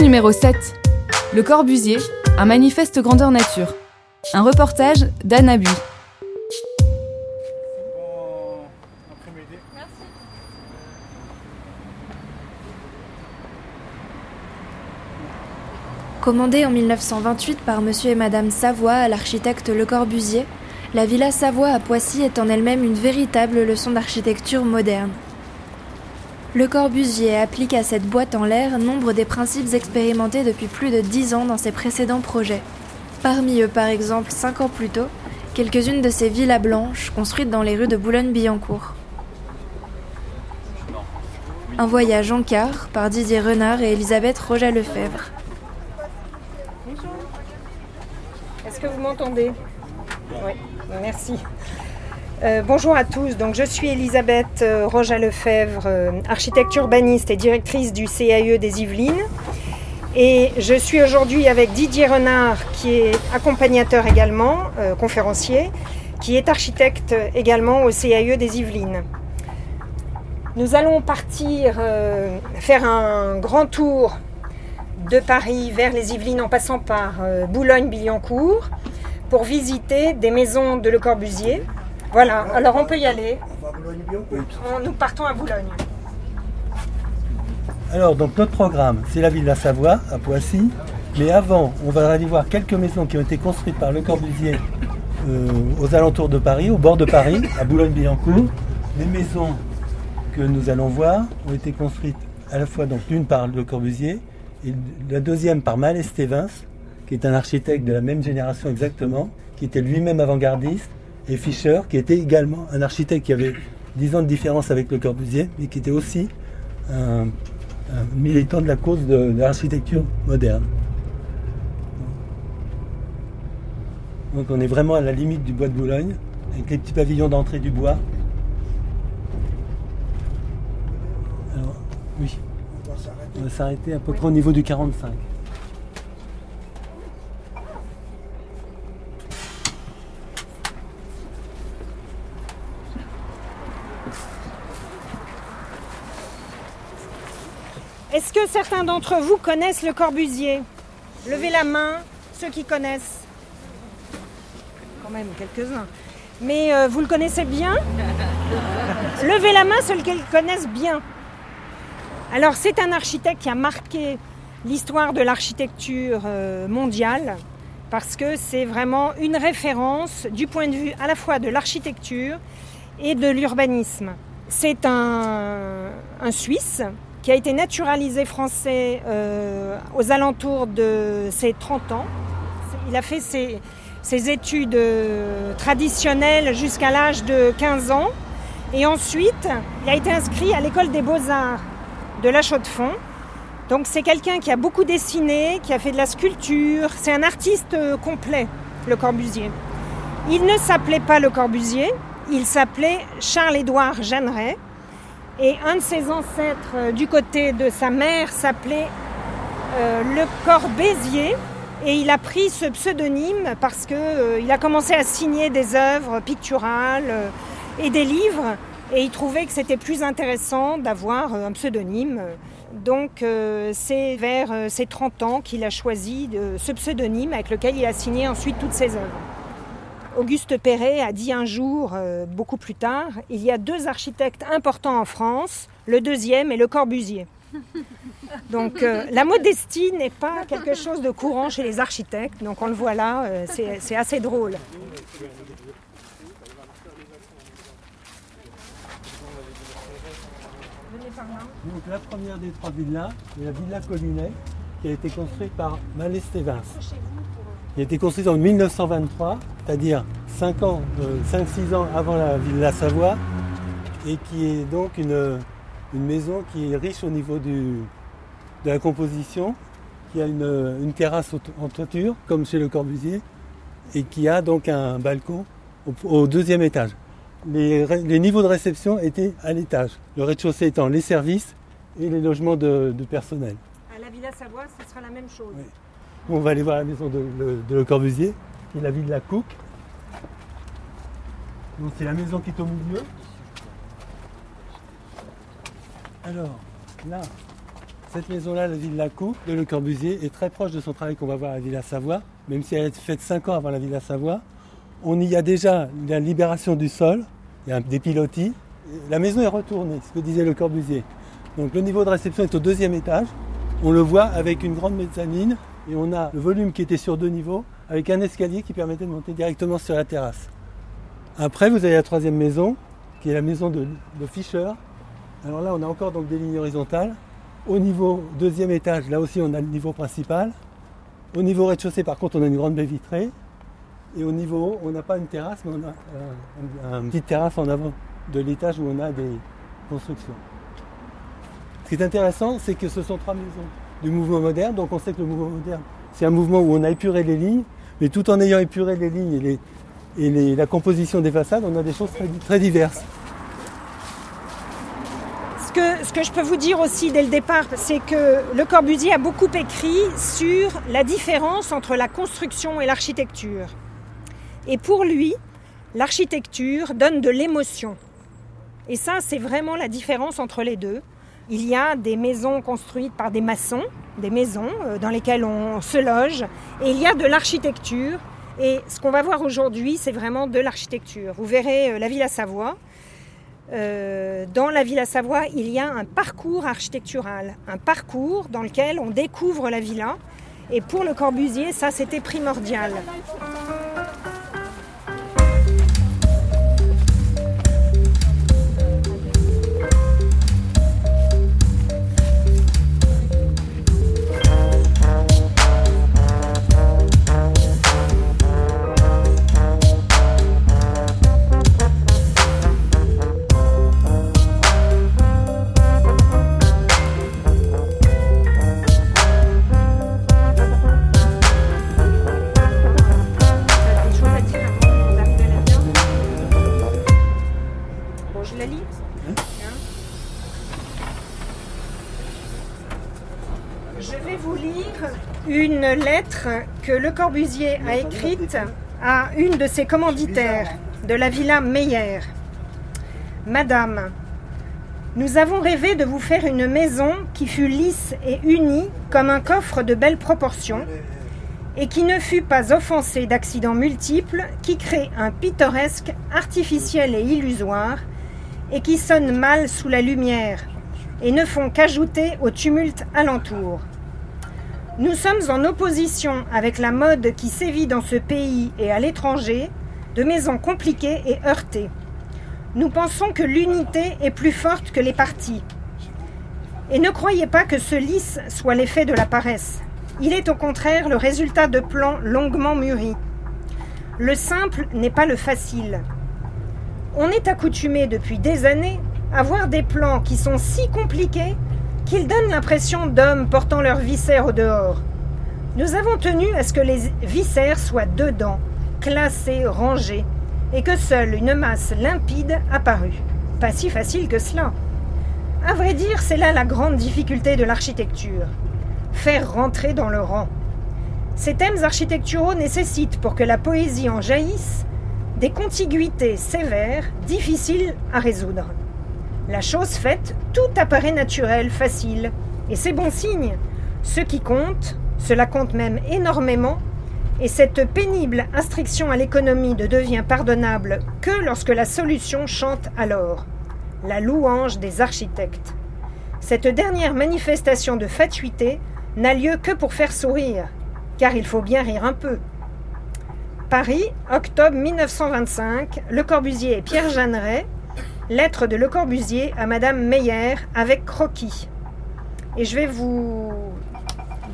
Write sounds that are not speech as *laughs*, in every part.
Numéro 7. Le Corbusier, un manifeste grandeur nature. Un reportage d'Anna Bui. Commandée en 1928 par monsieur et madame Savoie à l'architecte Le Corbusier, la villa Savoie à Poissy est en elle-même une véritable leçon d'architecture moderne. Le Corbusier applique à cette boîte en l'air nombre des principes expérimentés depuis plus de dix ans dans ses précédents projets. Parmi eux, par exemple, cinq ans plus tôt, quelques-unes de ces villas blanches construites dans les rues de Boulogne-Billancourt. Un voyage en car par Didier Renard et Elisabeth Roja-Lefebvre. Est-ce que vous m'entendez? Oui, merci. Euh, bonjour à tous, donc je suis Elisabeth euh, Roja-Lefebvre, euh, architecte urbaniste et directrice du CAE des Yvelines. Et je suis aujourd'hui avec Didier Renard, qui est accompagnateur également, euh, conférencier, qui est architecte également au CAE des Yvelines. Nous allons partir faire un grand tour de Paris vers les Yvelines en passant par Boulogne-Billancourt pour visiter des maisons de Le Corbusier. Voilà, alors on peut y aller. On- nous partons à Boulogne. Alors, donc notre programme, c'est la ville de la Savoie, à Poissy. Mais avant, on va aller voir quelques maisons qui ont été construites par Le Corbusier euh, aux alentours de Paris, au bord de Paris, à Boulogne-Billancourt. Les maisons que nous allons voir ont été construites à la fois donc l'une par Le Corbusier et la deuxième par Malès Stevens, qui est un architecte de la même génération exactement, qui était lui-même avant-gardiste, et Fischer, qui était également un architecte qui avait 10 ans de différence avec Le Corbusier, mais qui était aussi un, militant de la cause de, de l'architecture moderne. Donc on est vraiment à la limite du bois de Boulogne, avec les petits pavillons d'entrée du bois. Alors, oui, on va s'arrêter à peu près au niveau du 45. Est-ce que certains d'entre vous connaissent Le Corbusier? Levez la main, ceux qui connaissent. Quand même, quelques-uns. Mais euh, vous le connaissez bien? *laughs* Levez la main, ceux qui le connaissent bien. Alors, c'est un architecte qui a marqué l'histoire de l'architecture euh, mondiale parce que c'est vraiment une référence du point de vue à la fois de l'architecture et de l'urbanisme. C'est un, un Suisse qui a été naturalisé français euh, aux alentours de ses 30 ans. Il a fait ses, ses études euh, traditionnelles jusqu'à l'âge de 15 ans. Et ensuite, il a été inscrit à l'école des beaux-arts de La Chaux-de-Fonds. Donc c'est quelqu'un qui a beaucoup dessiné, qui a fait de la sculpture. C'est un artiste euh, complet, Le Corbusier. Il ne s'appelait pas Le Corbusier, il s'appelait Charles-Édouard Jeanneret. Et un de ses ancêtres euh, du côté de sa mère s'appelait euh, Le Corbésier. Et il a pris ce pseudonyme parce qu'il a commencé à signer des œuvres picturales euh, et des livres. Et il trouvait que c'était plus intéressant d'avoir euh, un pseudonyme. Donc euh, c'est vers euh, ses 30 ans qu'il a choisi euh, ce pseudonyme avec lequel il a signé ensuite toutes ses œuvres. Auguste Perret a dit un jour, euh, beaucoup plus tard, il y a deux architectes importants en France, le deuxième est Le Corbusier. Donc euh, la modestie n'est pas quelque chose de courant chez les architectes, donc on le voit là, euh, c'est assez drôle. Donc la première des trois villas, c'est la villa Collinet, qui a été construite par Malès Qui a été construite en 1923, c'est-à-dire 5 ans, 5-6 ans avant la Villa Savoie, et qui est donc une, une maison qui est riche au niveau du, de la composition, qui a une, une terrasse en toiture, comme chez Le Corbusier, et qui a donc un balcon au, au deuxième étage. Les, les, niveaux de réception étaient à l'étage, le rez-de-chaussée étant les services et les logements de, de, personnel. À la Villa Savoie, ce sera la même chose. Oui. On va aller voir la maison de, de, de Le Corbusier, qui est la ville de la Coupe. Donc c'est la maison qui est au milieu. Alors, là, cette maison-là, la Villa Coupe de Le Corbusier, est très proche de son travail qu'on va voir à la Villa Savoie, même si elle été faite 5 ans avant la Villa Savoie. On y a déjà la libération du sol, il y a des pilotis. La maison est retournée, ce que disait Le Corbusier. Donc le niveau de réception est au deuxième étage. On le voit avec une grande mezzanine et on a le volume qui était sur deux niveaux avec un escalier qui permettait de monter directement sur la terrasse. Après, vous avez la troisième maison, qui est la maison de, Fischer. Alors là, on a encore donc des lignes horizontales. Au niveau deuxième étage, là aussi, on a le niveau principal. Au niveau rez-de-chaussée, par contre, on a une grande baie vitrée. Et au niveau haut, on n'a pas une terrasse, mais on a une petite terrasse en avant de l'étage où on a des constructions. Ce qui est intéressant, c'est que ce sont trois maisons du mouvement moderne. Donc on sait que le mouvement moderne, c'est un mouvement où on a épuré les lignes, mais tout en ayant épuré les lignes et, la composition des façades, on a des choses très, diverses. Ce que, je peux vous dire aussi dès le départ, c'est que Le Corbusier a beaucoup écrit sur la différence entre la construction et l'architecture. Et pour lui, l'architecture donne de l'émotion. Et ça, c'est vraiment la différence entre les deux. Il y a des maisons construites par des maçons, des maisons dans lesquelles on se loge, et il y a de l'architecture. Et ce qu'on va voir aujourd'hui, c'est vraiment de l'architecture. Vous verrez la Villa Savoie. Euh, dans la Villa Savoie, il y a un parcours architectural, un parcours dans lequel on découvre la villa. Et pour le Corbusier, ça, c'était primordial. Lettre que Le Corbusier a écrite à une de ses commanditaires de la villa Meyer. Madame, nous avons rêvé de vous faire une maison qui fût lisse et unie comme un coffre de belles proportions et qui ne fût pas offensée d'accidents multiples qui créent un pittoresque artificiel et illusoire et qui sonne mal sous la lumière et ne font qu'ajouter au tumulte alentour. Nous sommes en opposition avec la mode qui sévit dans ce pays et à l'étranger, de maisons compliquées et heurtées. Nous pensons que l'unité est plus forte que les partis. Et ne croyez pas que ce lisse soit l'effet de la paresse. Il est au contraire le résultat de plans longuement mûris. Le simple n'est pas le facile. On est accoutumé depuis des années à voir des plans qui sont si compliqués qu'ils donnent l'impression d'hommes portant leurs viscères au dehors. Nous avons tenu à ce que les viscères soient dedans, classés, rangés, et que seule une masse limpide apparut. Pas si facile que cela. À vrai dire, c'est là la grande difficulté de l'architecture. Faire rentrer dans le rang. Ces thèmes architecturaux nécessitent, pour que la poésie en jaillisse, des contiguïtés sévères, difficiles à résoudre. La chose faite, tout apparaît naturel, facile. Et c'est bon signe. Ce qui compte, cela compte même énormément, et cette pénible instruction à l'économie ne devient pardonnable que lorsque la solution chante alors la louange des architectes. Cette dernière manifestation de fatuité n'a lieu que pour faire sourire, car il faut bien rire un peu. Paris, octobre 1925, Le Corbusier et Pierre Jeanneret, Lettre de Le Corbusier à Madame Meyer avec croquis. Et je vais vous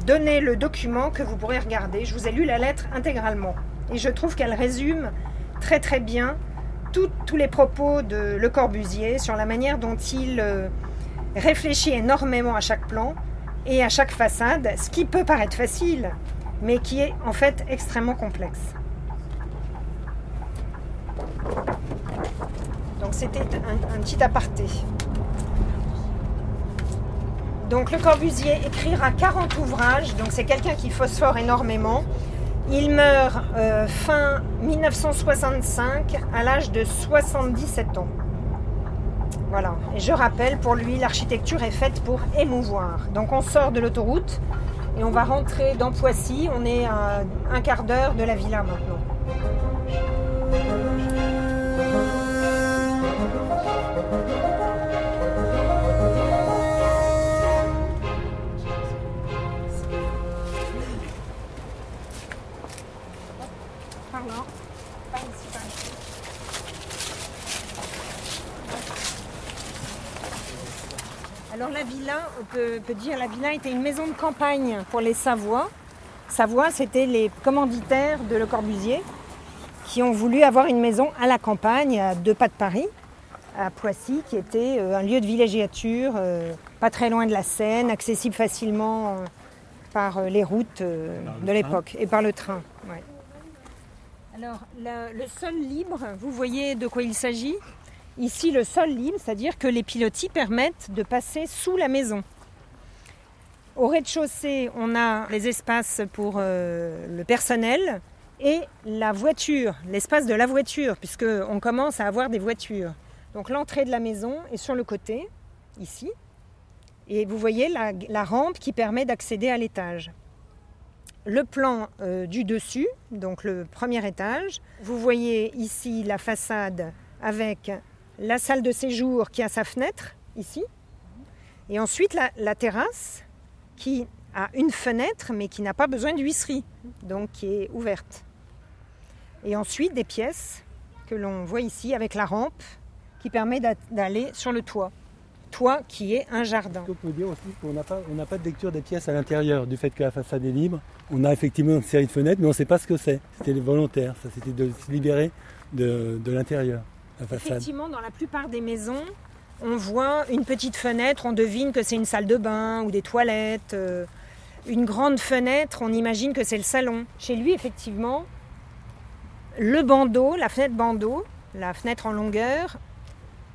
donner le document que vous pourrez regarder. Je vous ai lu la lettre intégralement. Et je trouve qu'elle résume très très bien tous les propos de Le Corbusier sur la manière dont il euh, réfléchit énormément à chaque plan et à chaque façade, ce qui peut paraître facile, mais qui est en fait extrêmement complexe. Donc c'était un, petit aparté. Donc Le Corbusier écrira 40 ouvrages, donc c'est quelqu'un qui phosphore énormément. Il meurt euh, fin 1965 à l'âge de 77 ans. Voilà. Et je rappelle, pour lui, l'architecture est faite pour émouvoir. Donc on sort de l'autoroute et on va rentrer dans Poissy. On est à un quart d'heure de la villa maintenant. Peut, dire la villa était une maison de campagne pour les Savoie. Savoie, c'était les commanditaires de Le Corbusier qui ont voulu avoir une maison à la campagne, à deux pas de Paris, à Poissy, qui était euh, un lieu de villégiature, euh, pas très loin de la Seine, accessible facilement euh, par les routes de l'époque et par le train. Alors le sol libre, vous voyez de quoi il s'agit? Ici, le sol libre, c'est-à-dire que les pilotis permettent de passer sous la maison. Au rez-de-chaussée, on a les espaces pour euh, le personnel et la voiture, l'espace de la voiture, puisqu'on commence à avoir des voitures. Donc l'entrée de la maison est sur le côté, ici, et vous voyez la, rampe qui permet d'accéder à l'étage. Le plan euh, du dessus, donc le premier étage, vous voyez ici la façade avec la salle de séjour qui a sa fenêtre, ici, et ensuite la, terrasse qui a une fenêtre mais qui n'a pas besoin d'huisserie, donc qui est ouverte. Et ensuite des pièces que l'on voit ici avec la rampe qui permet d'aller sur le toit. Toit qui est un jardin. On peut dire aussi qu'on n'a pas, pas de lecture des pièces à l'intérieur du fait que la façade est libre? On a effectivement une série de fenêtres, mais on ne sait pas ce que c'est. C'était volontaire, ça c'était de se libérer de l'intérieur. Effectivement, dans la plupart des maisons, on voit une petite fenêtre, on devine que c'est une salle de bain ou des toilettes. Euh, une grande fenêtre, on imagine que c'est le salon. Chez lui, effectivement, le bandeau, la fenêtre bandeau, la fenêtre en longueur,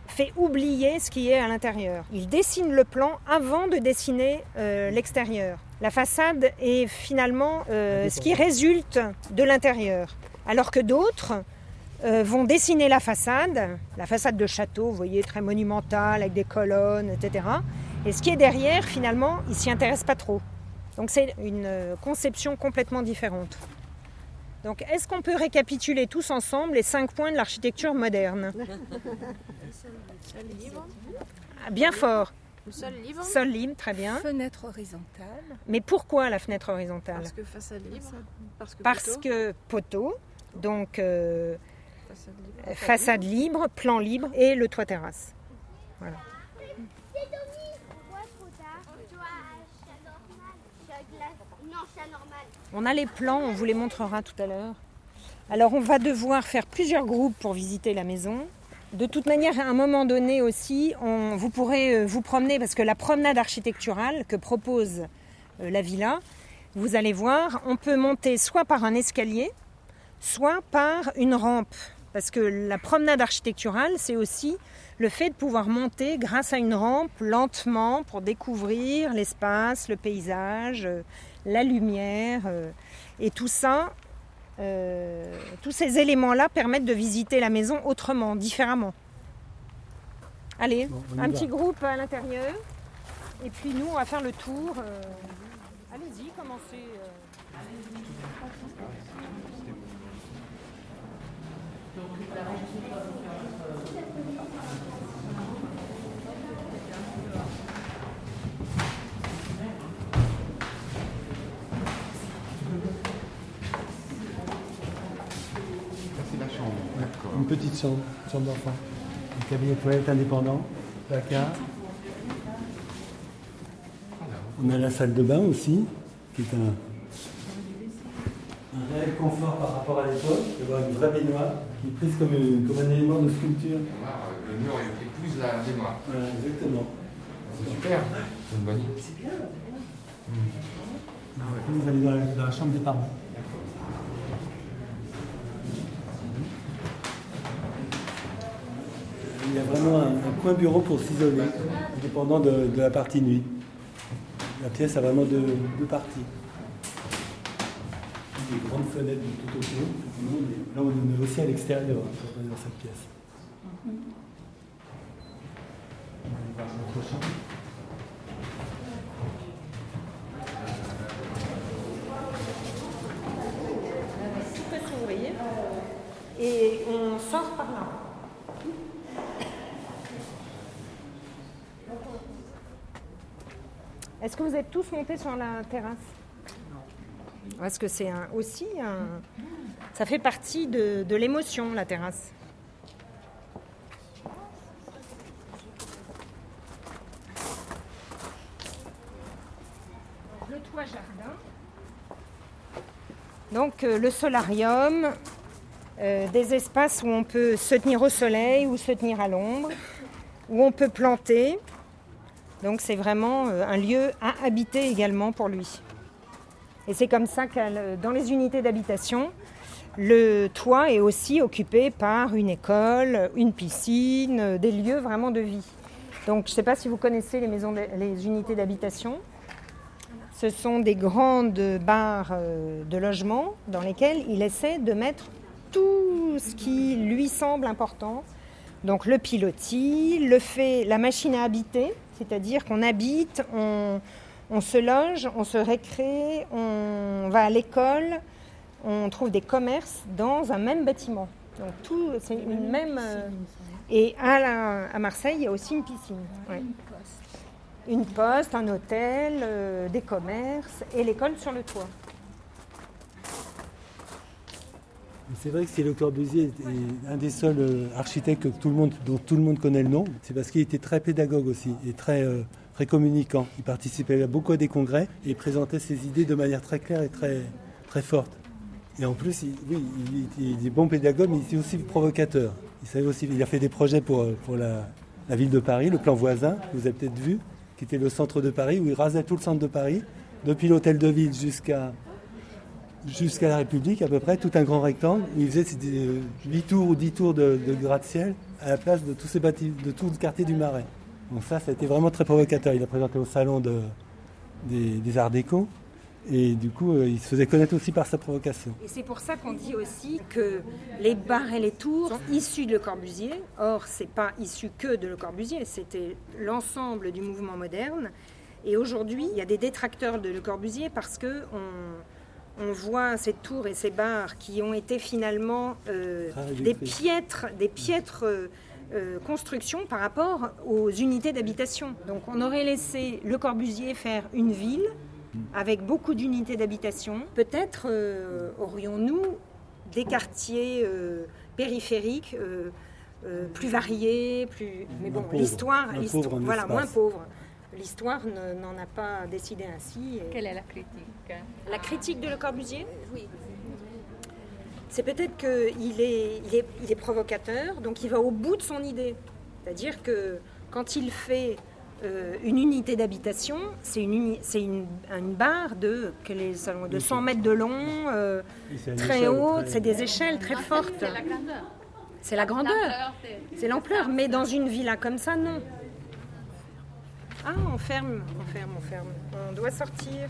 fait oublier ce qui est à l'intérieur. Il dessine le plan avant de dessiner euh, l'extérieur. La façade est finalement euh, ce qui résulte de l'intérieur. Alors que d'autres euh, vont dessiner la façade, la façade de château, vous voyez, très monumentale, avec des colonnes, etc. Et ce qui est derrière, finalement, il s'y intéresse pas trop. Donc c'est une euh, conception complètement différente. Donc est-ce qu'on peut récapituler tous ensemble les cinq points de l'architecture moderne? Ah, Bien fort. sol libre. Sol libre, très bien. Fenêtre horizontale. Mais pourquoi la fenêtre horizontale? Parce que façade libre. Parce que poteau. Donc euh, façade libre, plan libre et le toit terrasse. Voilà. On a les plans, on vous les montrera tout à l'heure. Alors on va devoir faire plusieurs groupes pour visiter la maison. De toute manière, à un moment donné aussi, vous pourrez euh, vous promener parce que la promenade architecturale que propose euh, la villa, vous allez voir, on peut monter soit par un escalier, soit par une rampe. Parce que la promenade architecturale, c'est aussi le fait de pouvoir monter grâce à une rampe lentement pour découvrir l'espace, le paysage, euh, la lumière. Euh, et tout ça, euh, tous ces éléments-là permettent de visiter la maison autrement, différemment. Allez, un petit groupe à l'intérieur. Et puis nous, on va faire le tour. Allez-y, commencez. Une petite chambre, chambre d'enfant. Un cabinet de toilette indépendant, placard. On a la salle de bain aussi, qui est un, un réel confort par rapport à l'époque, de voir une vraie baignoire. Qui est prise comme, une- comme un élément de sculpture. Voilà, le mur épouse la mémoire. Voilà, exactement. C'est super, c'est une bonne idée. Vous allez dans la, dans la chambre des parents. Il y a vraiment un, un coin bureau pour s'isoler, dépendant de, de la partie nuit. La pièce a vraiment deux, deux parties. Des grandes fenêtres tout autour. Là, on est aussi à l'extérieur hein, dans cette pièce. Et on sort par là. Est-ce que vous êtes tous montés sur la terrasse? Parce que c'est un- aussi un... Ça fait partie de, de l'émotion, la terrasse. Le toit jardin. Donc euh, le solarium, euh, des espaces où on peut se tenir au soleil ou se tenir à l'ombre, où on peut planter. Donc c'est vraiment euh, un lieu à habiter également pour lui. Et c'est comme ça que dans les unités d'habitation, le toit est aussi occupé par une école, une piscine, euh, des lieux vraiment de vie. Donc je ne sais pas si vous connaissez les, maisons les unités d'habitation. Ce sont des grandes barres euh, de logement dans lesquelles il essaie de mettre tout ce qui lui semble important. Donc le pilotis, le fait, la machine à habiter, c'est-à-dire qu'on habite, on, on se loge, on se récrée, on va à l'école, on trouve des commerces dans un même bâtiment. Donc tout, c'est une même. euh, et à, la- à Marseille, il y a aussi une piscine. ouais. Une poste, un hôtel, euh, des commerces et l'école sur le toit. C'est vrai que si Le Corbusier est un des seuls euh, architectes que tout le monde, dont tout le monde connaît le nom, c'est parce qu'il était très pédagogue aussi et très, euh, très communicant. Il participait beaucoup à des congrès et présentait ses idées de manière très claire et très, très forte. Et en plus, il, oui, il, est bon pédagogue, mais il était aussi provocateur. Il, savait aussi, il a fait des projets pour, euh, pour la, ville de Paris, le plan voisin, que vous avez peut-être vu, qui était le centre de Paris, où il rasait tout le centre de Paris, depuis l'hôtel de ville jusqu'à jusqu'à la République à peu près, tout un grand rectangle où il faisait ses, euh, 8 tours ou 10 tours de, de gratte-ciel à la place de tous ces bâtiments, de tout le quartier du Marais. Donc ça, ça a été vraiment très provocateur. Il a présenté au salon de- des, des Arts Déco et du coup, euh, il se faisait connaître aussi par sa provocation. Et c'est pour ça qu'on dit aussi que les bars et les tours sont issus de Le Corbusier. Or, c'est pas issu que de Le Corbusier, c'était l'ensemble du mouvement moderne. Et aujourd'hui, il y a des détracteurs de Le Corbusier parce que on, on voit ces tours et ces bars qui ont été finalement euh, Ah, des piètres, des piètres euh, euh, constructions par rapport aux unités d'habitation. Donc, on aurait laissé Le Corbusier faire une ville avec beaucoup d'unités d'habitation. Peut-être euh, aurions-nous des quartiers euh, périphériques euh, euh, plus variés, plus. Mais bon, Moins pauvres. l'histoire, voilà, moins pauvres. L'histoire ne- n'en a pas décidé ainsi. et- Quelle est la critique? La critique de Le Corbusier, Oui. C'est peut-être qu'il est, il est, il est provocateur, donc il va au bout de son idée. C'est-à-dire que quand il fait euh, une unité d'habitation, c'est une, uni- c'est une, une barre de, quel est le salon, de 100 mètres de long, euh, très haute, très- c'est des échelles très fortes. C'est la grandeur. C'est la grandeur, c'est l'ampleur, mais dans une villa comme ça, non. Ah, on ferme, on ferme, on ferme. On doit sortir.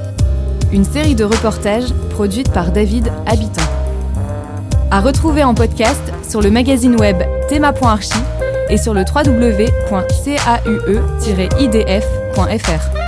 Une série de reportages produite par David Habitant. À retrouver en podcast sur le magazine web théma.archi et sur le www.caue-idf.fr.